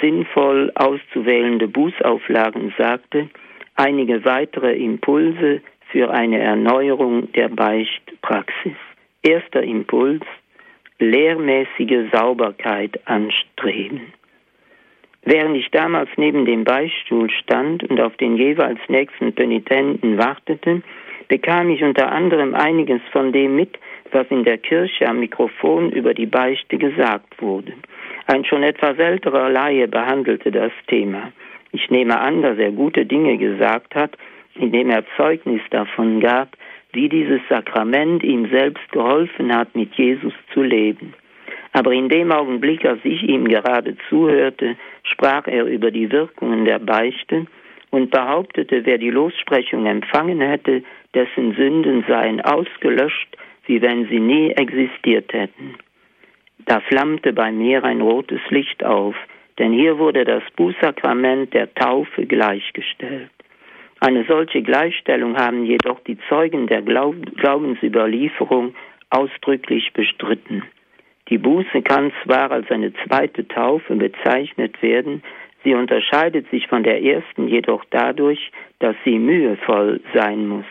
sinnvoll auszuwählende Bußauflagen sagte, einige weitere Impulse für eine Erneuerung der Beichtpraxis. Erster Impuls, lehrmäßige Sauberkeit anstreben. Während ich damals neben dem Beichtstuhl stand und auf den jeweils nächsten Penitenten wartete, bekam ich unter anderem einiges von dem mit, was in der Kirche am Mikrofon über die Beichte gesagt wurde. Ein schon etwas älterer Laie behandelte das Thema. Ich nehme an, dass er gute Dinge gesagt hat, indem er Zeugnis davon gab, wie dieses Sakrament ihm selbst geholfen hat, mit Jesus zu leben. Aber in dem Augenblick, als ich ihm gerade zuhörte, sprach er über die Wirkungen der Beichte und behauptete, wer die Lossprechung empfangen hätte, dessen Sünden seien ausgelöscht, wie wenn sie nie existiert hätten. Da flammte bei mir ein rotes Licht auf, denn hier wurde das Bußsakrament der Taufe gleichgestellt. Eine solche Gleichstellung haben jedoch die Zeugen der Glaubensüberlieferung ausdrücklich bestritten. Die Buße kann zwar als eine zweite Taufe bezeichnet werden, sie unterscheidet sich von der ersten jedoch dadurch, dass sie mühevoll sein muss.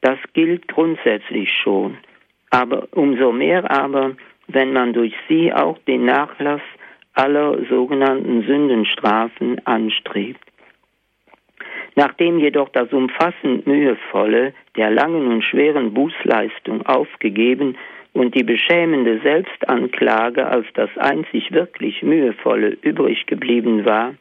Das gilt grundsätzlich schon, aber umso mehr aber, wenn man durch sie auch den Nachlass aller sogenannten Sündenstrafen anstrebt. Nachdem jedoch das umfassend mühevolle der langen und schweren Bußleistung aufgegeben und die beschämende Selbstanklage als das einzig wirklich mühevolle übrig geblieben war,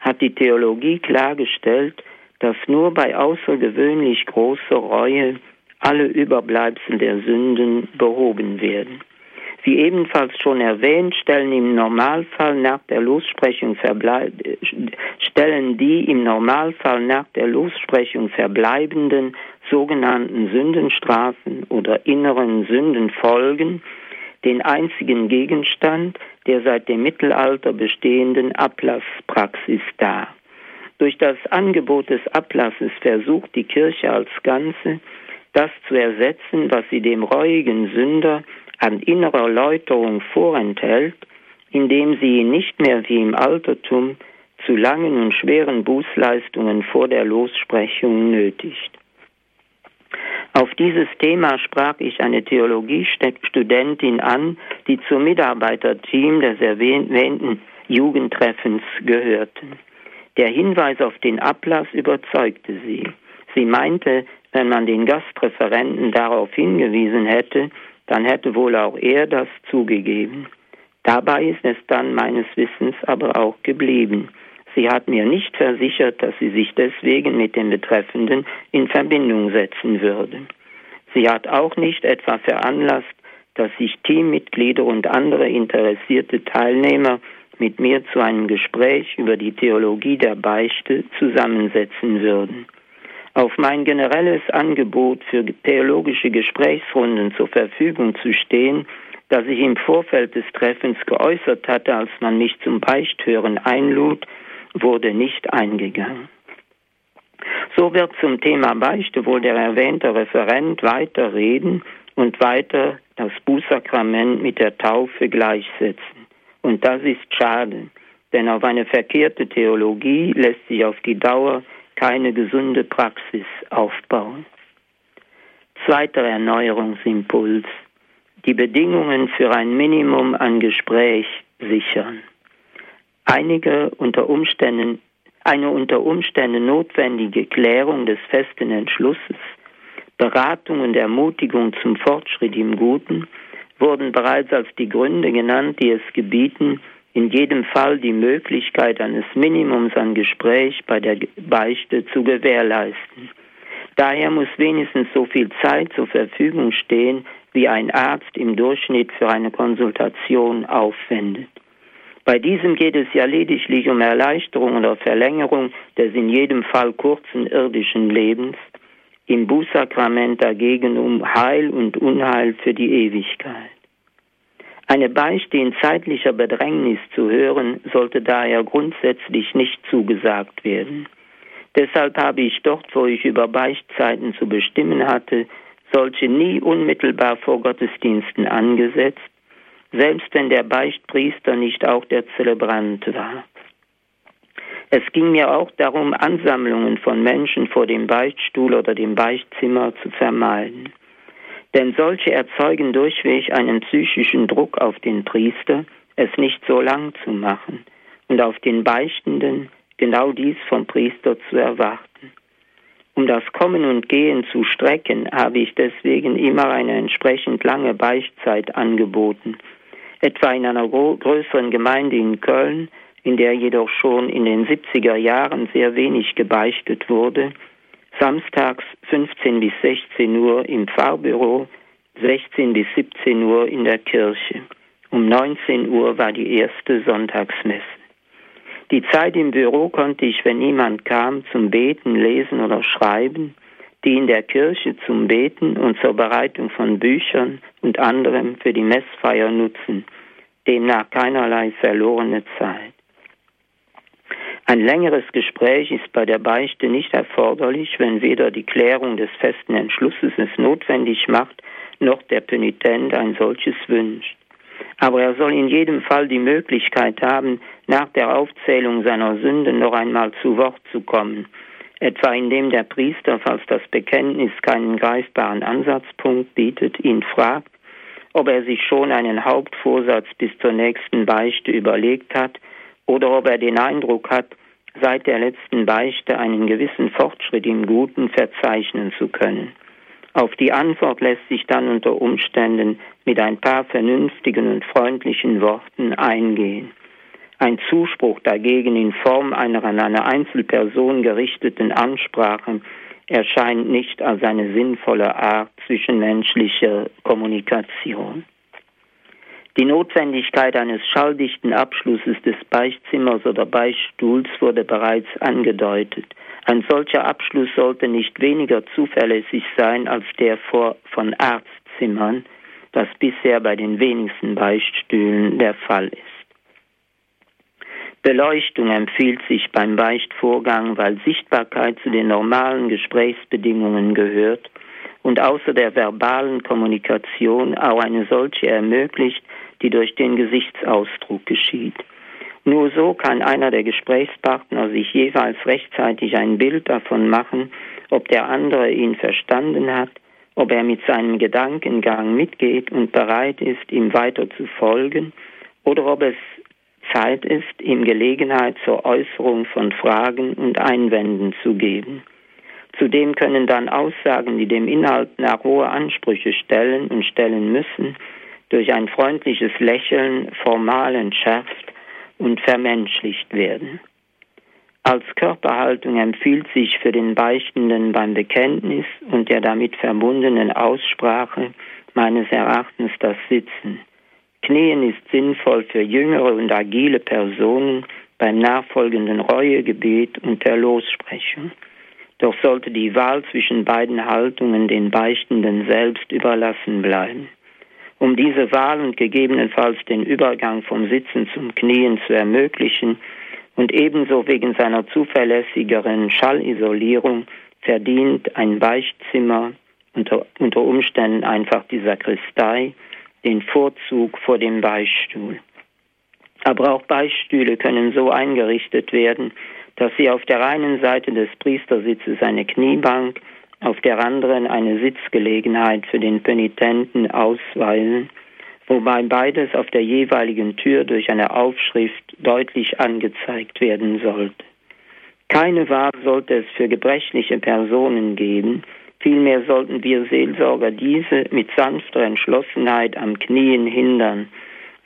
hat die Theologie klargestellt, dass nur bei außergewöhnlich großer Reue alle Überbleibsel der Sünden behoben werden. Wie ebenfalls schon erwähnt, stellen im Normalfall nach der Lossprechung stellen die im Normalfall nach der Lossprechung verbleibenden sogenannten Sündenstrafen oder inneren Sündenfolgen den einzigen Gegenstand der seit dem Mittelalter bestehenden Ablasspraxis dar. Durch das Angebot des Ablasses versucht die Kirche als Ganze, das zu ersetzen, was sie dem reuigen Sünder an innerer Läuterung vorenthält, indem sie ihn nicht mehr wie im Altertum zu langen und schweren Bußleistungen vor der Lossprechung nötigt. Auf dieses Thema sprach ich eine Theologiestudentin an, die zum Mitarbeiterteam des erwähnten Jugendtreffens gehörten. Der Hinweis auf den Ablass überzeugte sie. Sie meinte, wenn man den Gastreferenten darauf hingewiesen hätte, dann hätte wohl auch er das zugegeben. Dabei ist es dann meines Wissens aber auch geblieben. Sie hat mir nicht versichert, dass sie sich deswegen mit dem Betreffenden in Verbindung setzen würde. Sie hat auch nicht etwa veranlasst, dass sich Teammitglieder und andere interessierte Teilnehmer mit mir zu einem Gespräch über die Theologie der Beichte zusammensetzen würden. Auf mein generelles Angebot für theologische Gesprächsrunden zur Verfügung zu stehen, das ich im Vorfeld des Treffens geäußert hatte, als man mich zum Beichthören einlud, wurde nicht eingegangen. So wird zum Thema Beichte wohl der erwähnte Referent weiter reden und weiter das Bußsakrament mit der Taufe gleichsetzen. Und das ist schade, denn auf eine verkehrte Theologie lässt sich auf die Dauer keine gesunde Praxis aufbauen. Zweiter Erneuerungsimpuls. Die Bedingungen für ein Minimum an Gespräch sichern. Einige unter Umständen, eine unter Umständen notwendige Klärung des festen Entschlusses, Beratung und Ermutigung zum Fortschritt im Guten wurden bereits als die Gründe genannt, die es gebieten, in jedem Fall die Möglichkeit eines Minimums an Gespräch bei der Beichte zu gewährleisten. Daher muss wenigstens so viel Zeit zur Verfügung stehen, wie ein Arzt im Durchschnitt für eine Konsultation aufwendet. Bei diesem geht es ja lediglich um Erleichterung oder Verlängerung des in jedem Fall kurzen irdischen Lebens, im Bußsakrament dagegen um Heil und Unheil für die Ewigkeit. Eine Beichte in zeitlicher Bedrängnis zu hören, sollte daher grundsätzlich nicht zugesagt werden. Deshalb habe ich dort, wo ich über Beichtzeiten zu bestimmen hatte, solche nie unmittelbar vor Gottesdiensten angesetzt, selbst wenn der Beichtpriester nicht auch der Zelebrant war. Es ging mir auch darum, Ansammlungen von Menschen vor dem Beichtstuhl oder dem Beichtzimmer zu vermeiden. Denn solche erzeugen durchweg einen psychischen Druck auf den Priester, es nicht so lang zu machen und auf den Beichtenden genau dies vom Priester zu erwarten. Um das Kommen und Gehen zu strecken, habe ich deswegen immer eine entsprechend lange Beichtzeit angeboten. Etwa in einer größeren Gemeinde in Köln, in der jedoch schon in den 70er Jahren sehr wenig gebeichtet wurde, samstags 15 bis 16 Uhr im Pfarrbüro, 16 bis 17 Uhr in der Kirche. Um 19 Uhr war die erste Sonntagsmesse. Die Zeit im Büro konnte ich, wenn niemand kam, zum Beten, Lesen oder Schreiben, die in der Kirche zum Beten und zur Bereitung von Büchern und anderem für die Messfeier nutzen, demnach keinerlei verlorene Zeit. Ein längeres Gespräch ist bei der Beichte nicht erforderlich, wenn weder die Klärung des festen Entschlusses es notwendig macht, noch der Penitent ein solches wünscht. Aber er soll in jedem Fall die Möglichkeit haben, nach der Aufzählung seiner Sünden noch einmal zu Wort zu kommen, etwa indem der Priester, falls das Bekenntnis keinen greifbaren Ansatzpunkt bietet, ihn fragt, ob er sich schon einen Hauptvorsatz bis zur nächsten Beichte überlegt hat oder ob er den Eindruck hat, seit der letzten Beichte einen gewissen Fortschritt im Guten verzeichnen zu können. Auf die Antwort lässt sich dann unter Umständen mit ein paar vernünftigen und freundlichen Worten eingehen. Ein Zuspruch dagegen in Form einer an eine Einzelperson gerichteten Ansprache erscheint nicht als eine sinnvolle Art zwischenmenschlicher Kommunikation. Die Notwendigkeit eines schalldichten Abschlusses des Beichtzimmers oder Beichtstuhls wurde bereits angedeutet. Ein solcher Abschluss sollte nicht weniger zuverlässig sein als der von Arztzimmern, das bisher bei den wenigsten Beichtstühlen der Fall ist. Beleuchtung empfiehlt sich beim Beichtvorgang, weil Sichtbarkeit zu den normalen Gesprächsbedingungen gehört und außer der verbalen Kommunikation auch eine solche ermöglicht, die durch den Gesichtsausdruck geschieht. Nur so kann einer der Gesprächspartner sich jeweils rechtzeitig ein Bild davon machen, ob der andere ihn verstanden hat, ob er mit seinem Gedankengang mitgeht und bereit ist, ihm weiter zu folgen, oder ob es Zeit ist, ihm Gelegenheit zur Äußerung von Fragen und Einwänden zu geben. Zudem können dann Aussagen, die dem Inhalt nach hohe Ansprüche stellen und stellen müssen, durch ein freundliches Lächeln formal entschärft und vermenschlicht werden. Als Körperhaltung empfiehlt sich für den Beichtenden beim Bekenntnis und der damit verbundenen Aussprache meines Erachtens das Sitzen. Knien ist sinnvoll für jüngere und agile Personen beim nachfolgenden Reuegebet und der Lossprechung. Doch sollte die Wahl zwischen beiden Haltungen den Beichtenden selbst überlassen bleiben. Um diese Wahl und gegebenenfalls den Übergang vom Sitzen zum Knien zu ermöglichen und ebenso wegen seiner zuverlässigeren Schallisolierung verdient ein Beichtzimmer unter, unter Umständen einfach die Sakristei den Vorzug vor dem Beichtstuhl. Aber auch Beichtstühle können so eingerichtet werden, dass sie auf der einen Seite des Priestersitzes eine Kniebank, auf der anderen eine Sitzgelegenheit für den Penitenten ausweisen, wobei beides auf der jeweiligen Tür durch eine Aufschrift deutlich angezeigt werden sollte. Keine Wahl sollte es für gebrechliche Personen geben, vielmehr sollten wir Seelsorger diese mit sanfter Entschlossenheit am Knien hindern,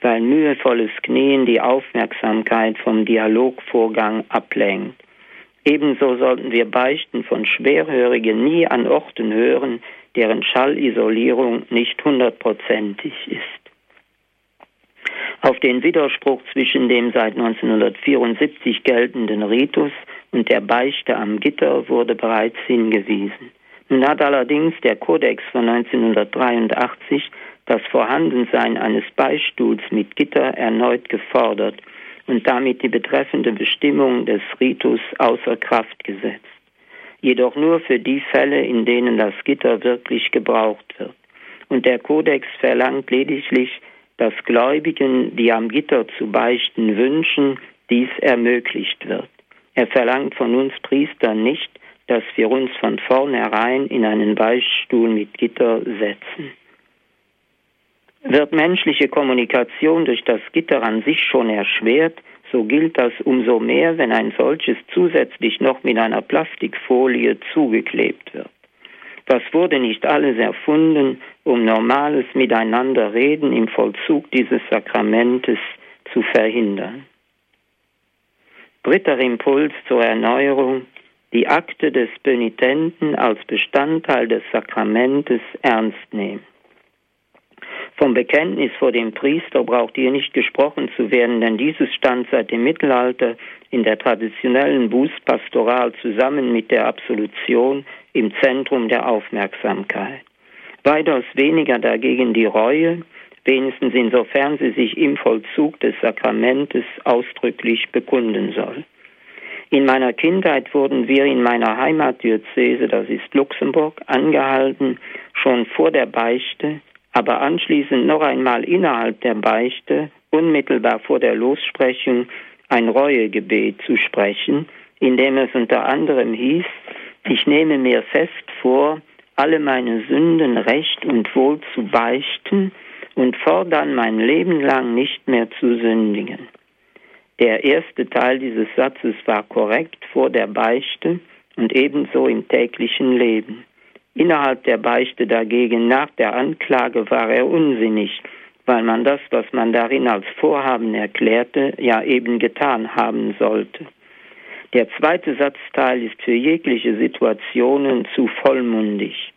weil mühevolles Knien die Aufmerksamkeit vom Dialogvorgang ablenkt. Ebenso sollten wir Beichten von Schwerhörigen nie an Orten hören, deren Schallisolierung nicht hundertprozentig ist. Auf den Widerspruch zwischen dem seit 1974 geltenden Ritus und der Beichte am Gitter wurde bereits hingewiesen. Nun hat allerdings der Kodex von 1983 das Vorhandensein eines Beistuhls mit Gitter erneut gefordert und damit die betreffende Bestimmung des Ritus außer Kraft gesetzt. Jedoch nur für die Fälle, in denen das Gitter wirklich gebraucht wird. Und der Kodex verlangt lediglich, dass Gläubigen, die am Gitter zu beichten wünschen, dies ermöglicht wird. Er verlangt von uns Priestern nicht, dass wir uns von vornherein in einen Beichtstuhl mit Gitter setzen. Wird menschliche Kommunikation durch das Gitter an sich schon erschwert, so gilt das umso mehr, wenn ein solches zusätzlich noch mit einer Plastikfolie zugeklebt wird. Was wurde nicht alles erfunden, um normales Miteinanderreden im Vollzug dieses Sakramentes zu verhindern? Dritter Impuls zur Erneuerung, die Akte des Penitenten als Bestandteil des Sakramentes ernst nehmen. Vom Bekenntnis vor dem Priester braucht hier nicht gesprochen zu werden, denn dieses stand seit dem Mittelalter in der traditionellen Bußpastoral zusammen mit der Absolution im Zentrum der Aufmerksamkeit. Weitaus weniger dagegen die Reue, wenigstens insofern sie sich im Vollzug des Sakramentes ausdrücklich bekunden soll. In meiner Kindheit wurden wir in meiner Heimatdiözese, das ist Luxemburg, angehalten, schon vor der Beichte aber anschließend noch einmal innerhalb der Beichte, unmittelbar vor der Lossprechung, ein Reuegebet zu sprechen, in dem es unter anderem hieß, ich nehme mir fest vor, alle meine Sünden recht und wohl zu beichten und fortan mein Leben lang nicht mehr zu sündigen. Der erste Teil dieses Satzes war korrekt vor der Beichte und ebenso im täglichen Leben. Innerhalb der Beichte dagegen nach der Anklage war er unsinnig, weil man das, was man darin als Vorhaben erklärte, ja eben getan haben sollte. Der zweite Satzteil ist für jegliche Situationen zu vollmundig.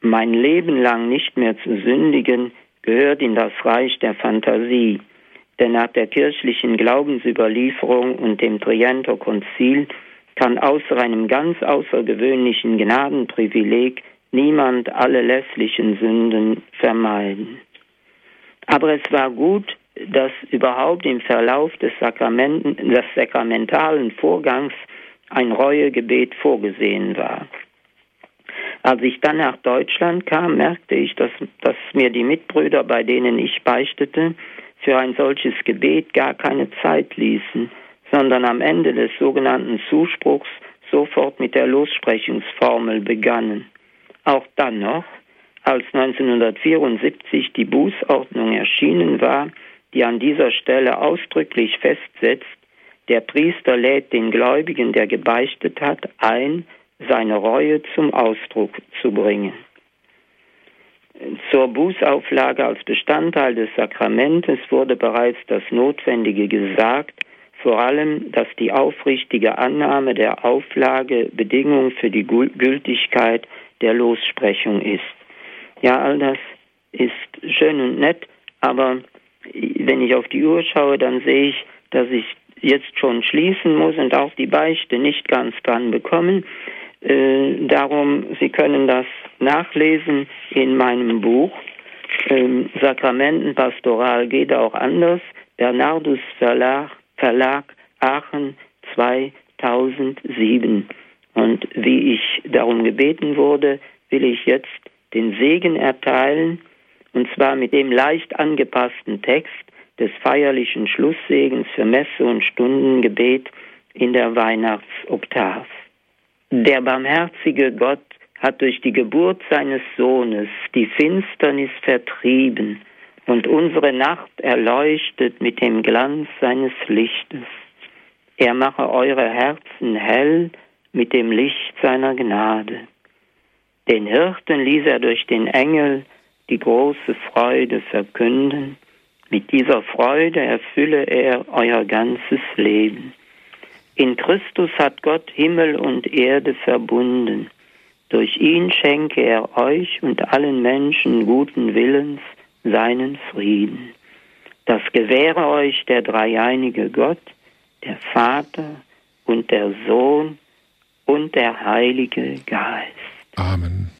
Mein Leben lang nicht mehr zu sündigen gehört in das Reich der Fantasie, denn nach der kirchlichen Glaubensüberlieferung und dem Trienter Konzil kann außer einem ganz außergewöhnlichen Gnadenprivileg niemand alle lässlichen Sünden vermeiden. Aber es war gut, dass überhaupt im Verlauf des, des sakramentalen Vorgangs ein Reuegebet vorgesehen war. Als ich dann nach Deutschland kam, merkte ich, dass, dass mir die Mitbrüder, bei denen ich beichtete, für ein solches Gebet gar keine Zeit ließen, sondern am Ende des sogenannten Zuspruchs sofort mit der Lossprechungsformel begannen. Auch dann noch, als 1974 die Bußordnung erschienen war, die an dieser Stelle ausdrücklich festsetzt, der Priester lädt den Gläubigen, der gebeichtet hat, ein, seine Reue zum Ausdruck zu bringen. Zur Bußauflage als Bestandteil des Sakramentes wurde bereits das Notwendige gesagt, vor allem, dass die aufrichtige Annahme der Auflage Bedingung für die Gültigkeit der Lossprechung ist. Ja, all das ist schön und nett, aber wenn ich auf die Uhr schaue, dann sehe ich, dass ich jetzt schon schließen muss und auch die Beichte nicht ganz dran bekommen. Äh, darum, Sie können das nachlesen in meinem Buch. Ähm, Sakramenten Pastoral geht auch anders. Bernardus Verlag, Verlag Aachen 2007. Und wie ich darum gebeten wurde, will ich jetzt den Segen erteilen, und zwar mit dem leicht angepassten Text des feierlichen Schlusssegens für Messe und Stundengebet in der Weihnachtsoktav. Der barmherzige Gott hat durch die Geburt seines Sohnes die Finsternis vertrieben und unsere Nacht erleuchtet mit dem Glanz seines Lichtes. Er mache eure Herzen hell mit dem Licht seiner Gnade. Den Hirten ließ er durch den Engel die große Freude verkünden. Mit dieser Freude erfülle er euer ganzes Leben. In Christus hat Gott Himmel und Erde verbunden. Durch ihn schenke er euch und allen Menschen guten Willens seinen Frieden. Das gewähre euch der dreieinige Gott, der Vater und der Sohn und der Heilige Geist.